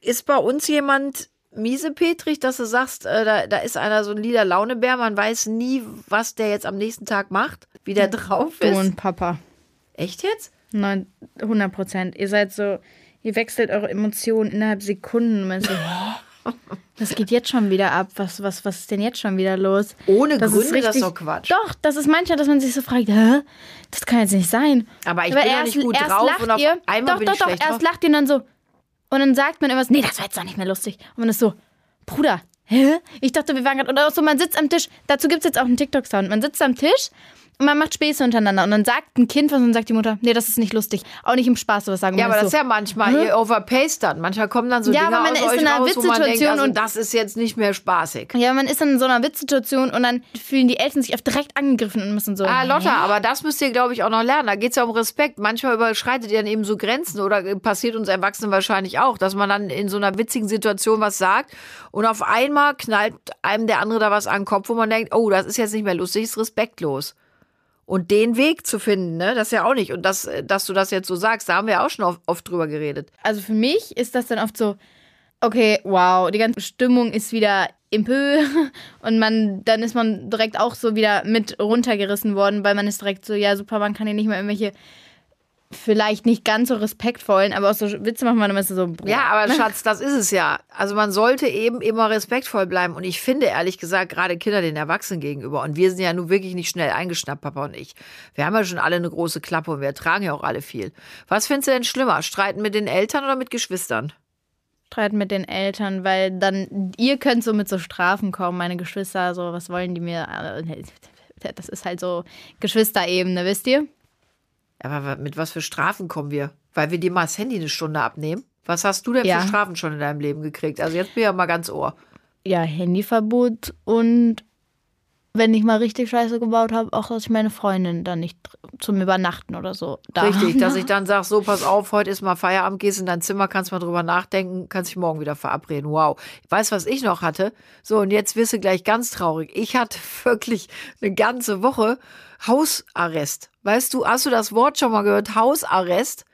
Speaker 1: Ist bei uns jemand miesepetrig, dass du sagst, äh, da, da ist einer so ein lila Launebär, man weiß nie, was der jetzt am nächsten Tag macht, wie der drauf
Speaker 2: Du
Speaker 1: ist.
Speaker 2: und Papa.
Speaker 1: Echt jetzt?
Speaker 2: Nein, 100 Prozent. Ihr seid so, ihr wechselt eure Emotionen innerhalb Sekunden. Und man so, [laughs] Was geht jetzt schon wieder ab? Was, was, was ist denn jetzt schon wieder los?
Speaker 1: Ohne
Speaker 2: Das ist
Speaker 1: Gründe, das ist
Speaker 2: richtig-
Speaker 1: doch Quatsch.
Speaker 2: Doch, das ist manchmal, dass man sich so fragt, hä? Das kann jetzt nicht sein.
Speaker 1: Aber ich bin doch nicht gut drauf
Speaker 2: lacht
Speaker 1: und auf
Speaker 2: ihr,
Speaker 1: einmal
Speaker 2: doch,
Speaker 1: bin
Speaker 2: doch,
Speaker 1: ich
Speaker 2: doch,
Speaker 1: schlecht
Speaker 2: erst
Speaker 1: drauf.
Speaker 2: lacht ihr und dann so. Und dann sagt man irgendwas, nee, das war jetzt doch nicht mehr lustig. Und man ist so, Bruder, hä? Ich dachte, wir waren gerade, oder auch so, man sitzt am Tisch, dazu gibt es jetzt auch einen TikTok-Sound. Man sitzt am Tisch man macht Späße untereinander. Und dann sagt ein Kind was und dann sagt die Mutter, nee, das ist nicht lustig. Auch nicht im Spaß sowas sagen.
Speaker 1: Ja, aber das
Speaker 2: so,
Speaker 1: ist ja manchmal, ihr overpaced dann. Manchmal kommen dann so
Speaker 2: Ja,
Speaker 1: Dinge
Speaker 2: aber man
Speaker 1: aus
Speaker 2: ist
Speaker 1: euch
Speaker 2: in einer
Speaker 1: raus, man denkt,
Speaker 2: Witzsituation
Speaker 1: also
Speaker 2: und-
Speaker 1: das ist jetzt nicht mehr spaßig.
Speaker 2: Ja, man ist in so einer Witzsituation und dann fühlen die Eltern sich oft direkt angegriffen und müssen so.
Speaker 1: Ah? Lotta, aber das müsst ihr, glaube ich, auch noch lernen. Da geht es ja um Respekt. Manchmal überschreitet ihr dann eben so Grenzen oder äh, passiert uns Erwachsenen wahrscheinlich auch, dass man dann in so einer witzigen Situation was sagt und auf einmal knallt einem der andere da was an den Kopf, wo man denkt, oh, das ist jetzt nicht mehr lustig, ist respektlos. Und den Weg zu finden, ne, das ist ja auch nicht. Und das, äh, dass du das jetzt so sagst, da haben wir auch schon oft, oft drüber geredet.
Speaker 2: Also für mich ist das dann oft so, okay, wow, die ganze Stimmung ist wieder im Pö [laughs] und man, dann ist man direkt auch so wieder mit runtergerissen worden, weil man ist direkt so, ja super, man kann hier nicht mehr irgendwelche vielleicht nicht ganz so respektvollen, aber auch so Witze machen, man immer so, boah.
Speaker 1: Ja, aber Schatz, das ist es ja. Also man sollte eben immer respektvoll bleiben. Und ich finde ehrlich gesagt, gerade Kinder den Erwachsenen gegenüber. Und wir sind ja nun wirklich nicht schnell eingeschnappt, Papa und ich. Wir haben ja schon alle eine große Klappe und wir ertragen ja auch alle viel. Was findest du denn schlimmer? Streiten mit den Eltern oder mit Geschwistern?
Speaker 2: Streit mit den Eltern, weil dann, ihr könnt so mit so Strafen kommen, meine Geschwister, so, was wollen die mir? Äh, Das ist halt so Geschwisterebene, wisst ihr?
Speaker 1: Aber mit was für Strafen kommen wir? Weil wir dir mal das Handy eine Stunde abnehmen? Was hast du denn
Speaker 2: Ja.
Speaker 1: für Strafen schon in deinem Leben gekriegt? Also jetzt bin ich ja mal ganz ohr.
Speaker 2: ja, Handyverbot und wenn ich mal richtig Scheiße gebaut habe, auch, dass ich meine Freundin dann nicht zum Übernachten oder so da
Speaker 1: Richtig, dass ich [laughs] dann sage, so, pass auf, heute ist mal Feierabend, gehst in dein Zimmer, kannst mal drüber nachdenken, kannst dich morgen wieder verabreden. Wow. Weißt du, was ich noch hatte? So, und jetzt wirst du gleich ganz traurig. Ich hatte [laughs] wirklich eine ganze Woche Hausarrest. Weißt du, hast du das Wort schon mal gehört? Hausarrest?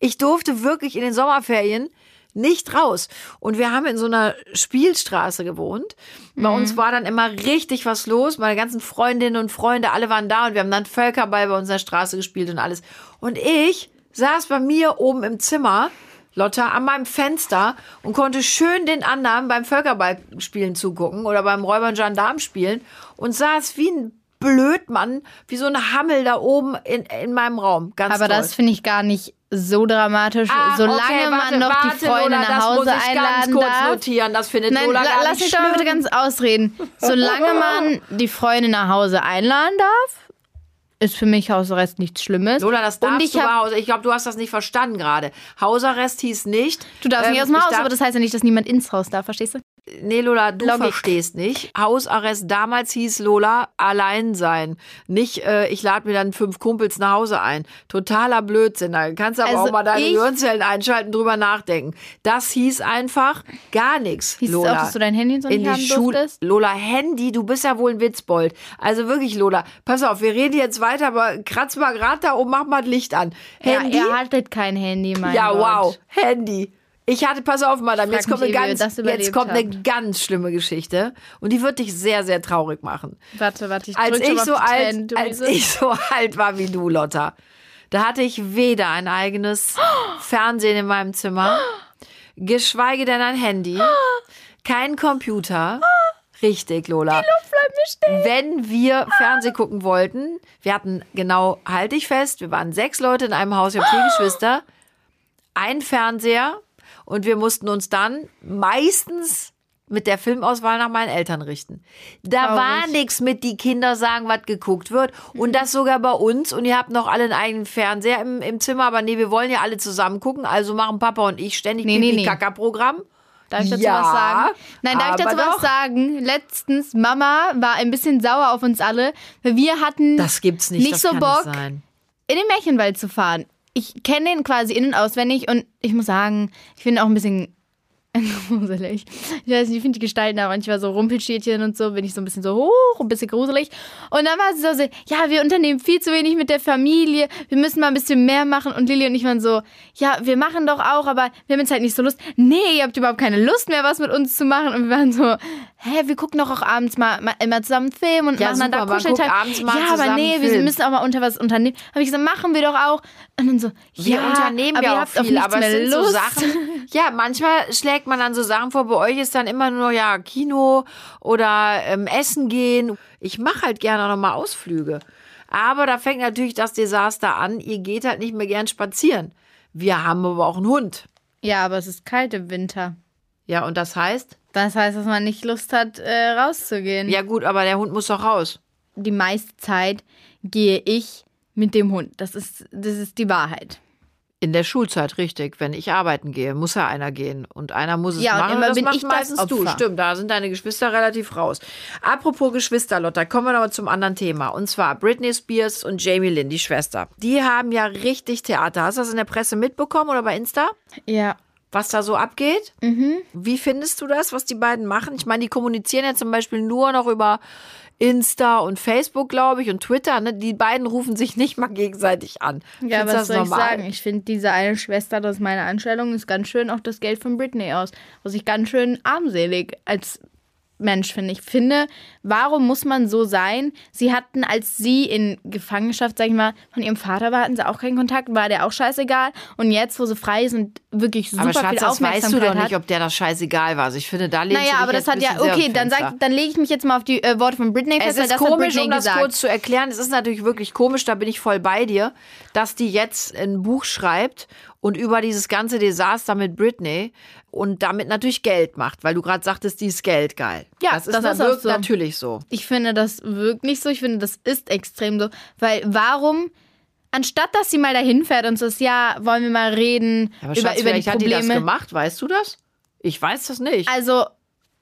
Speaker 1: Ich durfte wirklich in den Sommerferien nicht raus. Und wir haben in so einer Spielstraße gewohnt. Bei uns war dann immer richtig was los. Meine ganzen Freundinnen und Freunde, alle waren da und wir haben dann Völkerball bei unserer Straße gespielt und alles. Und ich saß bei mir oben im Zimmer, Lotta, an meinem Fenster und konnte schön den anderen beim Völkerballspielen zugucken oder beim Räuber und Gendarm spielen und saß wie ein Blödmann, wie so ein Hammel da oben in, in meinem Raum. Ganz
Speaker 2: Aber
Speaker 1: toll.
Speaker 2: das finde ich gar nicht so dramatisch,
Speaker 1: Ah,
Speaker 2: solange
Speaker 1: okay, warte,
Speaker 2: man noch
Speaker 1: warte,
Speaker 2: die Freunde
Speaker 1: Lola,
Speaker 2: nach Hause
Speaker 1: muss ich
Speaker 2: einladen
Speaker 1: ganz kurz
Speaker 2: darf.
Speaker 1: notieren. Das findet
Speaker 2: Nein,
Speaker 1: Lola
Speaker 2: la
Speaker 1: gar
Speaker 2: lass mich doch mal bitte ganz ausreden. Solange man [laughs] die Freunde nach Hause einladen darf, ist für mich Hausarrest nichts Schlimmes.
Speaker 1: Lola, das
Speaker 2: Und
Speaker 1: darfst
Speaker 2: ich
Speaker 1: du
Speaker 2: hab-.
Speaker 1: Ich glaube, du hast das nicht verstanden gerade. Hausarrest hieß nicht.
Speaker 2: Du darfst
Speaker 1: ähm,
Speaker 2: nicht aus dem Haus, aber das heißt ja nicht, dass niemand ins Haus darf, verstehst du?
Speaker 1: Nee, Lola, du
Speaker 2: Logik.
Speaker 1: verstehst nicht. Hausarrest damals hieß Lola allein sein. Nicht, äh, ich lade mir dann fünf Kumpels nach Hause ein. Totaler Blödsinn. Da kannst du aber
Speaker 2: Also
Speaker 1: auch mal deine Gehirnzellen einschalten, drüber nachdenken. Das hieß einfach gar nichts.
Speaker 2: Hieß
Speaker 1: Lola.
Speaker 2: es auch, dass du dein Handy so
Speaker 1: in die Schule. Lola, Handy, du bist ja wohl ein Witzbold. Also wirklich, Lola, pass auf, wir reden jetzt weiter, aber kratz mal gerade da oben, mach mal das Licht an. Handy?
Speaker 2: Ja, ihr hattet kein Handy, mein
Speaker 1: Ja,
Speaker 2: Gott.
Speaker 1: wow, Handy. Ich hatte, pass auf, Madame, jetzt kommt,
Speaker 2: mich,
Speaker 1: eine ganz, jetzt kommt eine ganz schlimme Geschichte und die wird dich sehr, sehr traurig machen.
Speaker 2: Warte, warte, ich
Speaker 1: Als ich, so
Speaker 2: die
Speaker 1: alt, als ich so alt war wie du, Lotta, da hatte ich weder ein eigenes Fernsehen in meinem Zimmer, geschweige denn ein Handy, kein Computer. Richtig, Lola. Wenn wir Fernseh gucken wollten, wir hatten genau, halte ich fest, wir waren sechs Leute in einem Haus, wir haben vier Geschwister, ein Fernseher und wir mussten uns dann meistens mit der Filmauswahl nach meinen Eltern richten. Da
Speaker 2: Traurig.
Speaker 1: war nichts mit die Kinder sagen, was geguckt wird. Und das sogar bei uns. Und ihr habt noch alle einen eigenen Fernseher im, im Zimmer. Aber nee, wir wollen ja alle zusammen gucken. Also machen Papa und ich ständig
Speaker 2: Nee, nee, nee.
Speaker 1: Pipi-Kaka-Programm.
Speaker 2: Darf ich dazu
Speaker 1: Ja,
Speaker 2: was sagen? Nein, darf ich dazu
Speaker 1: aber
Speaker 2: was
Speaker 1: doch.
Speaker 2: sagen? Letztens, Mama war ein bisschen sauer auf uns alle, weil wir hatten
Speaker 1: Das gibt's nicht.
Speaker 2: nicht
Speaker 1: das
Speaker 2: so Bock, in den Märchenwald zu fahren. Ich kenne den quasi in- und auswendig und ich muss sagen, ich finde auch ein bisschen [laughs] gruselig. Ich weiß nicht, ich finde die Gestalten da manchmal so Rumpelstiltchen und so, bin ich so ein bisschen so hoch, ein bisschen gruselig. Und dann war sie so, so, ja, wir unternehmen viel zu wenig mit der Familie, wir müssen mal ein bisschen mehr machen. Und Lilly und ich waren so, ja, wir machen doch auch, aber wir haben jetzt halt nicht so Lust. Nee, ihr habt überhaupt keine Lust mehr, was mit uns zu machen. Und wir waren so, hä, wir gucken doch auch abends mal, mal immer zusammen Film und
Speaker 1: Ja,
Speaker 2: machen dann
Speaker 1: super,
Speaker 2: da
Speaker 1: man
Speaker 2: Kuscheltime.
Speaker 1: guckt abends mal
Speaker 2: Ja, aber nee,
Speaker 1: einen
Speaker 2: wir
Speaker 1: Film.
Speaker 2: müssen auch mal unter was unternehmen. Habe ich gesagt, machen wir doch auch. Und dann so,
Speaker 1: Wir
Speaker 2: ja,
Speaker 1: unternehmen
Speaker 2: aber
Speaker 1: ja
Speaker 2: ihr
Speaker 1: auch viel, aber es sind
Speaker 2: Lust.
Speaker 1: so Sachen. [laughs] Ja, manchmal schlägt man dann so Sachen vor. Bei euch ist dann immer nur ja Kino oder ähm, Essen gehen. Ich mache halt gerne auch noch mal Ausflüge. Aber da fängt natürlich das Desaster an. Ihr geht halt nicht mehr gern spazieren. Wir haben aber auch einen Hund.
Speaker 2: Ja, aber es ist kalt im Winter.
Speaker 1: Ja, und das heißt?
Speaker 2: Das heißt, dass man nicht Lust hat, äh, rauszugehen.
Speaker 1: Ja gut, aber der Hund muss doch raus.
Speaker 2: Die meiste Zeit gehe ich mit dem Hund. Das ist, das ist die Wahrheit.
Speaker 1: In der Schulzeit, richtig. Wenn ich arbeiten gehe, muss ja einer gehen. Und einer muss es
Speaker 2: Ja, und
Speaker 1: machen.
Speaker 2: immer
Speaker 1: das
Speaker 2: bin
Speaker 1: macht
Speaker 2: ich
Speaker 1: meistens du. Stimmt, da sind deine Geschwister relativ raus. Apropos Geschwister, Lotta, kommen wir mal zum anderen Thema. Und zwar Britney Spears und Jamie Lynn, die Schwester. Die haben ja richtig Theater. Hast du das in der Presse mitbekommen oder bei Insta?
Speaker 2: Ja.
Speaker 1: Was da so abgeht? Wie findest du das, was die beiden machen? Ich meine, die kommunizieren ja zum Beispiel nur noch über Insta und Facebook, glaube ich, und Twitter. Ne? Die beiden rufen sich nicht mal gegenseitig an.
Speaker 2: Ja,
Speaker 1: Findest
Speaker 2: was soll ich
Speaker 1: normal?
Speaker 2: sagen? Ich finde, diese eine Schwester, das ist meine Anstellung, ist ganz schön auch das Geld von Britney aus. Was ich ganz schön armselig als Mensch finde. Ich finde, warum muss man so sein? Sie hatten, als sie in Gefangenschaft, sag ich mal, von ihrem Vater war, hatten sie auch keinen Kontakt, war der auch scheißegal. Und jetzt, wo sie frei ist und wirklich super
Speaker 1: Aber Schatz,
Speaker 2: viel
Speaker 1: das
Speaker 2: Aufmerksamkeit
Speaker 1: weißt du doch nicht, ob der das scheißegal war. Also ich finde, da lehnst
Speaker 2: naja, aber das hat ja, okay, dann, sag, dann lege ich mich jetzt mal auf die äh, Worte von Britney
Speaker 1: Es
Speaker 2: fest, weil
Speaker 1: ist
Speaker 2: das
Speaker 1: komisch, um das
Speaker 2: gesagt.
Speaker 1: kurz zu erklären. Es ist natürlich wirklich komisch, da bin ich voll bei dir, dass die jetzt ein Buch schreibt und über dieses ganze Desaster mit Britney und damit natürlich Geld macht, weil du gerade sagtest, die ist geldgeil.
Speaker 2: Ja,
Speaker 1: das ist,
Speaker 2: das ist
Speaker 1: wirkt
Speaker 2: so.
Speaker 1: natürlich so.
Speaker 2: Ich finde das wirkt nicht so. Ich finde, das ist extrem so. Weil warum, anstatt dass sie mal dahin fährt und so ist, ja, wollen wir mal reden
Speaker 1: Aber
Speaker 2: über,
Speaker 1: Schatz,
Speaker 2: über die
Speaker 1: vielleicht hat die das
Speaker 2: Probleme.
Speaker 1: gemacht, weißt du das? Ich weiß das nicht.
Speaker 2: Also,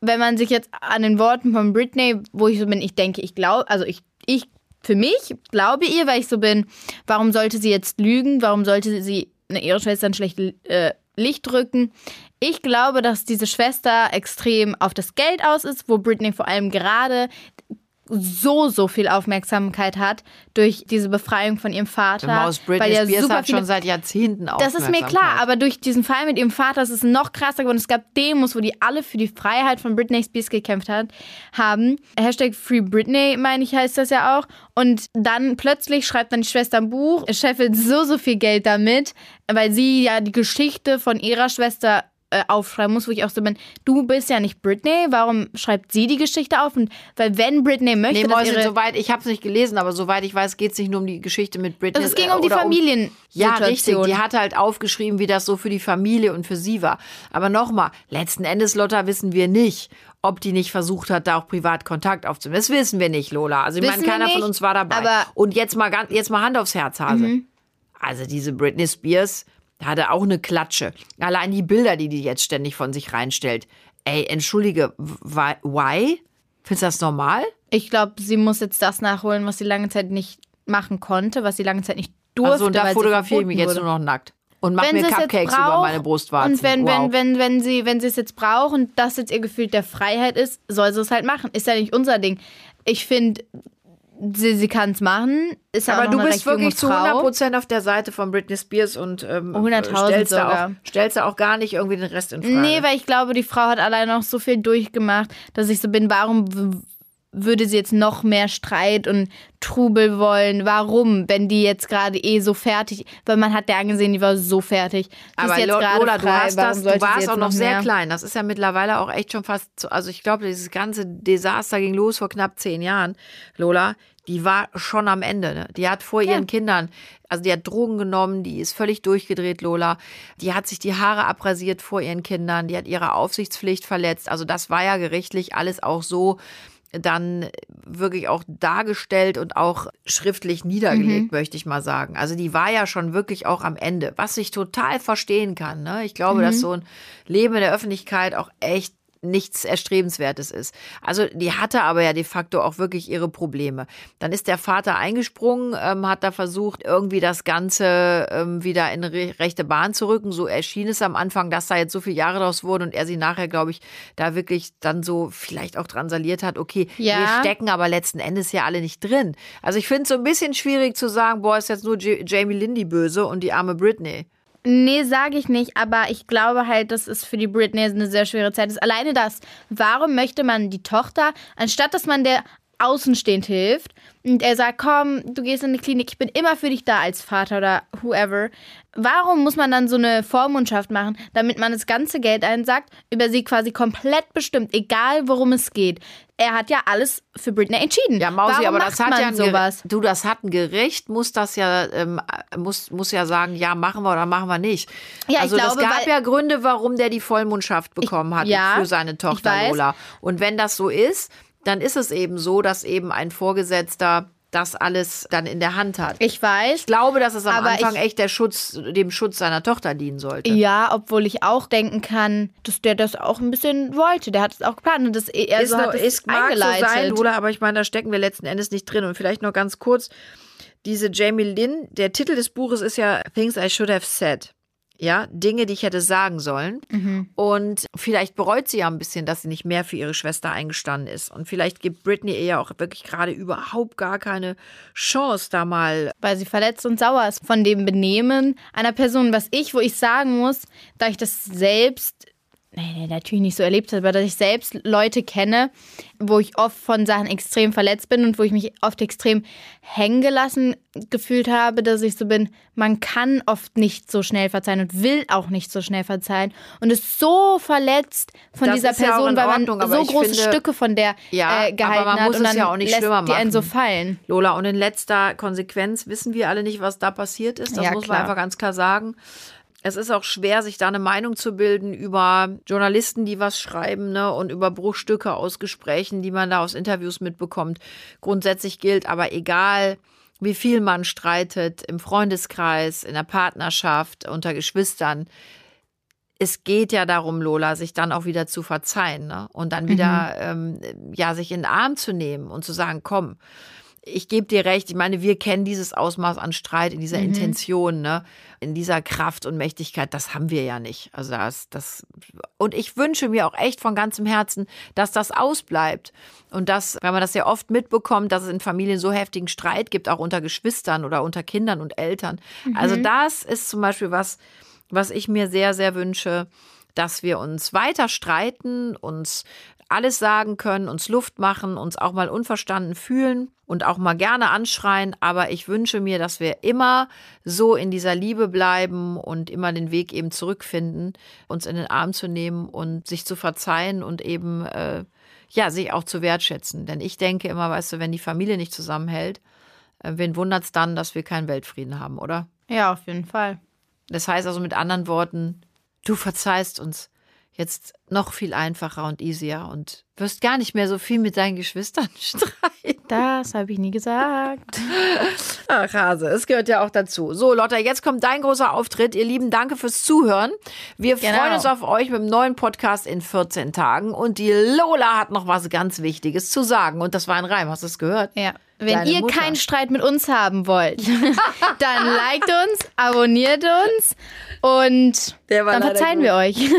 Speaker 2: wenn man sich jetzt an den Worten von Britney, wo ich so bin, ich denke, ich glaube, also ich, ich für mich glaube ihr, weil ich so bin, warum sollte sie jetzt lügen? Warum sollte sie ihre Schwester ein schlechtes äh, Licht drücken? Ich glaube, dass diese Schwester extrem auf das Geld aus ist, wo Britney vor allem gerade so, so viel Aufmerksamkeit hat durch diese Befreiung von ihrem Vater.
Speaker 1: Maus Britney
Speaker 2: weil
Speaker 1: Spears
Speaker 2: super
Speaker 1: hat schon seit Jahrzehnten
Speaker 2: das ist mir klar, aber durch diesen Fall mit ihrem Vater ist es noch krasser geworden. Es gab Demos, wo die alle für die Freiheit von Britney Spears gekämpft hat, haben. Hashtag Free Britney, meine ich, heißt das ja auch. Und dann plötzlich schreibt dann die Schwester ein Buch, scheffelt so, so viel Geld damit, weil sie ja die Geschichte von ihrer Schwester äh, aufschreiben muss, wo ich auch so bin, du bist ja nicht Britney, warum schreibt sie die Geschichte auf? Und weil wenn Britney möchte,
Speaker 1: Nee,
Speaker 2: dass ihre...
Speaker 1: soweit, ich habe es nicht gelesen, aber soweit ich weiß, geht es nicht nur um die Geschichte mit Britney.
Speaker 2: Also es ging
Speaker 1: äh,
Speaker 2: um die
Speaker 1: oder
Speaker 2: Familiensituation.
Speaker 1: Ja, richtig. Die hat halt aufgeschrieben, wie das so für die Familie und für sie war. Aber nochmal, letzten Endes, Lotta, wissen wir nicht, ob die nicht versucht hat, da auch privat Kontakt aufzunehmen. Das wissen wir nicht, Lola. Also ich
Speaker 2: Wissen
Speaker 1: meine, keiner von
Speaker 2: nicht,
Speaker 1: uns war dabei.
Speaker 2: aber- Mhm.
Speaker 1: und jetzt mal, ganz, jetzt mal Hand aufs Herz, Hase. Also diese Britney Spears hatte auch eine Klatsche. Allein die Bilder, die die jetzt ständig von sich reinstellt. Ey, entschuldige, why? Findest du das normal?
Speaker 2: Ich glaube, sie muss jetzt das nachholen, was sie lange Zeit nicht machen konnte, was sie lange Zeit nicht durfte.
Speaker 1: Also, und da fotografiere ich mich jetzt
Speaker 2: wurde.
Speaker 1: nur noch nackt. Und mach
Speaker 2: wenn
Speaker 1: mir Cupcakes
Speaker 2: braucht,
Speaker 1: über meine Brustwarzen.
Speaker 2: Und wenn,
Speaker 1: wow.
Speaker 2: wenn, wenn, wenn sie, wenn sie es jetzt braucht und das jetzt ihr Gefühl der Freiheit ist, soll sie es halt machen. Ist ja nicht unser Ding. Ich finde, sie, sie kann es machen. Ist
Speaker 1: Aber du bist wirklich zu
Speaker 2: Frau.
Speaker 1: 100% auf der Seite von Britney Spears und ähm,
Speaker 2: 100.000
Speaker 1: stellst, da
Speaker 2: sogar.
Speaker 1: auch, stellst da auch gar nicht irgendwie den Rest in Frage.
Speaker 2: Nee, weil ich glaube, die Frau hat allein noch so viel durchgemacht, dass ich so bin, warum würde sie jetzt noch mehr Streit und Trubel wollen? Warum, wenn die jetzt gerade eh so fertig, weil man hat ja angesehen, die war so fertig. Die
Speaker 1: aber
Speaker 2: ist
Speaker 1: Lola,
Speaker 2: frei.
Speaker 1: du hast
Speaker 2: warum
Speaker 1: das, du warst auch noch sehr
Speaker 2: mehr?
Speaker 1: klein. Das ist ja mittlerweile auch echt schon fast, also ich glaube, dieses ganze Desaster ging los vor knapp zehn Jahren. Lola, die war schon am Ende. Ne? Die hat vor ihren Kindern, also die hat Drogen genommen, die ist völlig durchgedreht, Lola. Die hat sich die Haare abrasiert vor ihren Kindern, die hat ihre Aufsichtspflicht verletzt. Also das war ja gerichtlich alles auch so dann wirklich auch dargestellt und auch schriftlich niedergelegt, möchte ich mal sagen. Also die war ja schon wirklich auch am Ende, was ich total verstehen kann. Ne? Ich glaube, dass so ein Leben in der Öffentlichkeit auch echt nichts Erstrebenswertes ist. Also die hatte aber ja de facto auch wirklich ihre Probleme. Dann ist der Vater eingesprungen, ähm, hat da versucht, irgendwie das Ganze ähm, wieder in re rechte Bahn zu rücken. So erschien es am Anfang, dass da jetzt so viele Jahre draus wurden und er sie nachher, glaube ich, da wirklich dann so vielleicht auch drangsaliert hat, okay,
Speaker 2: Ja.
Speaker 1: wir stecken aber letzten Endes ja alle nicht drin. Also ich finde es so ein bisschen schwierig zu sagen, boah, ist jetzt nur J Jamie die Böse und die arme Britney.
Speaker 2: Nee, sage ich nicht, aber ich glaube halt, dass es für die Britney eine sehr schwere Zeit ist. Alleine das, warum möchte man die Tochter, anstatt dass man der außenstehend hilft und er sagt, komm, du gehst in die Klinik, ich bin immer für dich da als Vater oder whoever. Warum muss man dann so eine Vormundschaft machen, damit man das ganze Geld einsagt, über sie quasi komplett bestimmt, egal worum es geht? Er hat ja alles für Britney entschieden.
Speaker 1: Ja, Mausi,
Speaker 2: Warum
Speaker 1: aber das hat ja
Speaker 2: sowas.
Speaker 1: Gericht, du, das hat ein Gericht, muss das ja, ähm, muss, muss ja sagen, ja, machen wir oder machen wir nicht.
Speaker 2: Ja, ich
Speaker 1: also
Speaker 2: glaube,
Speaker 1: es gab ja Gründe, warum der die Vollmundschaft bekommen hat
Speaker 2: ja,
Speaker 1: für seine
Speaker 2: ich
Speaker 1: Tochter. Lola. Und wenn das so ist, dann ist es eben so, dass eben ein Vorgesetzter das alles dann in der Hand hat.
Speaker 2: Ich weiß.
Speaker 1: Ich glaube, dass es am
Speaker 2: Aber
Speaker 1: Anfang
Speaker 2: ich-
Speaker 1: echt der Schutz, dem Schutz seiner Tochter dienen sollte.
Speaker 2: Ja, obwohl ich auch denken kann, dass der das auch ein bisschen wollte. Der hat es auch geplant und das er
Speaker 1: ist,
Speaker 2: so
Speaker 1: noch,
Speaker 2: hat es
Speaker 1: ist mag so
Speaker 2: eingeleitet.
Speaker 1: sein, Lola, aber ich meine, da stecken wir letzten Endes nicht drin. Und vielleicht noch ganz kurz, diese Jamie Lynn, der Titel des Buches ist ja Things I Should Have Said. Ja, Dinge, die ich hätte sagen sollen.
Speaker 2: Mhm.
Speaker 1: Und vielleicht bereut sie ja ein bisschen, dass sie nicht mehr für ihre Schwester eingestanden ist. Und vielleicht gibt Britney ihr ja auch wirklich gerade überhaupt gar keine Chance, da mal
Speaker 2: weil sie verletzt und sauer ist von dem Benehmen einer Person, was ich, wo ich sagen muss, da ich das selbst nee, natürlich nicht so erlebt habe, aber dass ich selbst Leute kenne, wo ich oft von Sachen extrem verletzt bin und wo ich mich oft extrem hängen gelassen gefühlt habe, dass ich so bin, man kann oft nicht so schnell verzeihen und will auch nicht so schnell verzeihen und ist so verletzt von
Speaker 1: Das
Speaker 2: dieser
Speaker 1: ja
Speaker 2: Person,
Speaker 1: in
Speaker 2: weil man so große
Speaker 1: finde-
Speaker 2: Stücke von der
Speaker 1: Ja,
Speaker 2: äh, gehalten
Speaker 1: aber man
Speaker 2: hat
Speaker 1: muss
Speaker 2: und
Speaker 1: es
Speaker 2: dann
Speaker 1: ja auch nicht
Speaker 2: lässt
Speaker 1: schlimmer
Speaker 2: die einen so
Speaker 1: machen.
Speaker 2: fallen.
Speaker 1: Lola, und in letzter Konsequenz wissen wir alle nicht, was da passiert ist. Das
Speaker 2: Ja,
Speaker 1: muss
Speaker 2: klar.
Speaker 1: man einfach ganz klar sagen. Es ist auch schwer, sich da eine Meinung zu bilden über Journalisten, die was schreiben, ne, und über Bruchstücke aus Gesprächen, die man da aus Interviews mitbekommt. Grundsätzlich gilt aber egal, wie viel man streitet im Freundeskreis, in der Partnerschaft, unter Geschwistern. Es geht ja darum, Lola, sich dann auch wieder zu verzeihen, ne? Und dann wieder, ähm, ja, sich in den Arm zu nehmen und zu sagen, komm, ich gebe dir recht, ich meine, wir kennen dieses Ausmaß an Streit in dieser mhm. Intention, ne? in dieser Kraft und Mächtigkeit, das haben wir ja nicht. Also das, das, und ich wünsche mir auch echt von ganzem Herzen, dass das ausbleibt. Und dass, weil man das ja oft mitbekommt, dass es in Familien so heftigen Streit gibt, auch unter Geschwistern oder unter Kindern und Eltern. Mhm. Also das ist zum Beispiel was, was ich mir sehr, sehr wünsche, dass wir uns weiter streiten, uns alles sagen können, uns Luft machen, uns auch mal unverstanden fühlen und auch mal gerne anschreien. Aber ich wünsche mir, dass wir immer so in dieser Liebe bleiben und immer den Weg eben zurückfinden, uns in den Arm zu nehmen und sich zu verzeihen und eben, äh, ja, sich auch zu wertschätzen. Denn ich denke immer, weißt du, wenn die Familie nicht zusammenhält, äh, wen wundert es dann, dass wir keinen Weltfrieden haben, oder?
Speaker 2: Ja, auf jeden Fall.
Speaker 1: Das heißt also mit anderen Worten, du verzeihst uns jetzt noch viel einfacher und easier und wirst gar nicht mehr so viel mit deinen Geschwistern [laughs] streiten.
Speaker 2: Das habe ich nie gesagt. [laughs]
Speaker 1: Ach, Hase, es gehört ja auch dazu. So, Lotta, jetzt kommt dein großer Auftritt. Ihr Lieben, danke fürs Zuhören. Wir genau. freuen uns auf euch mit dem neuen Podcast in 14 Tagen. Und die Lola hat noch was ganz Wichtiges zu sagen. Und das war ein Reim, hast du es gehört?
Speaker 2: Ja. Wenn Deine ihr Mutter. keinen Streit mit uns haben wollt, [laughs] dann liked uns, abonniert uns und dann verzeihen gut. wir euch. [laughs]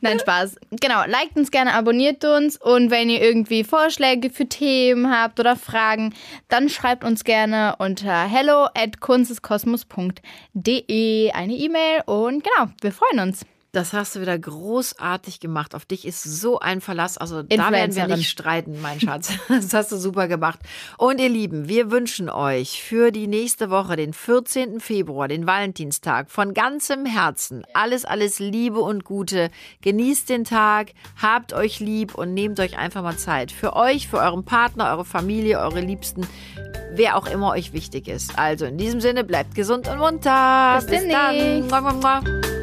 Speaker 2: Nein, Spaß. Genau, liked uns gerne, abonniert uns und wenn ihr irgendwie Vorschläge für Themen habt oder Fragen, dann schreibt uns gerne unter hello at kunsteskosmos.de eine E-Mail und genau, wir freuen uns.
Speaker 1: Das hast du wieder großartig gemacht. Auf dich ist so ein Verlass. Also da werden wir nicht streiten, mein Schatz. [laughs] Das hast du super gemacht. Und ihr Lieben, wir wünschen euch für die nächste Woche, den 14. Februar, den Valentinstag, von ganzem Herzen alles, alles Liebe und Gute. Genießt den Tag, habt euch lieb und nehmt euch einfach mal Zeit. Für euch, für euren Partner, eure Familie, eure Liebsten, wer auch immer euch wichtig ist. Also in diesem Sinne, bleibt gesund und munter.
Speaker 2: Bis, Bis dann.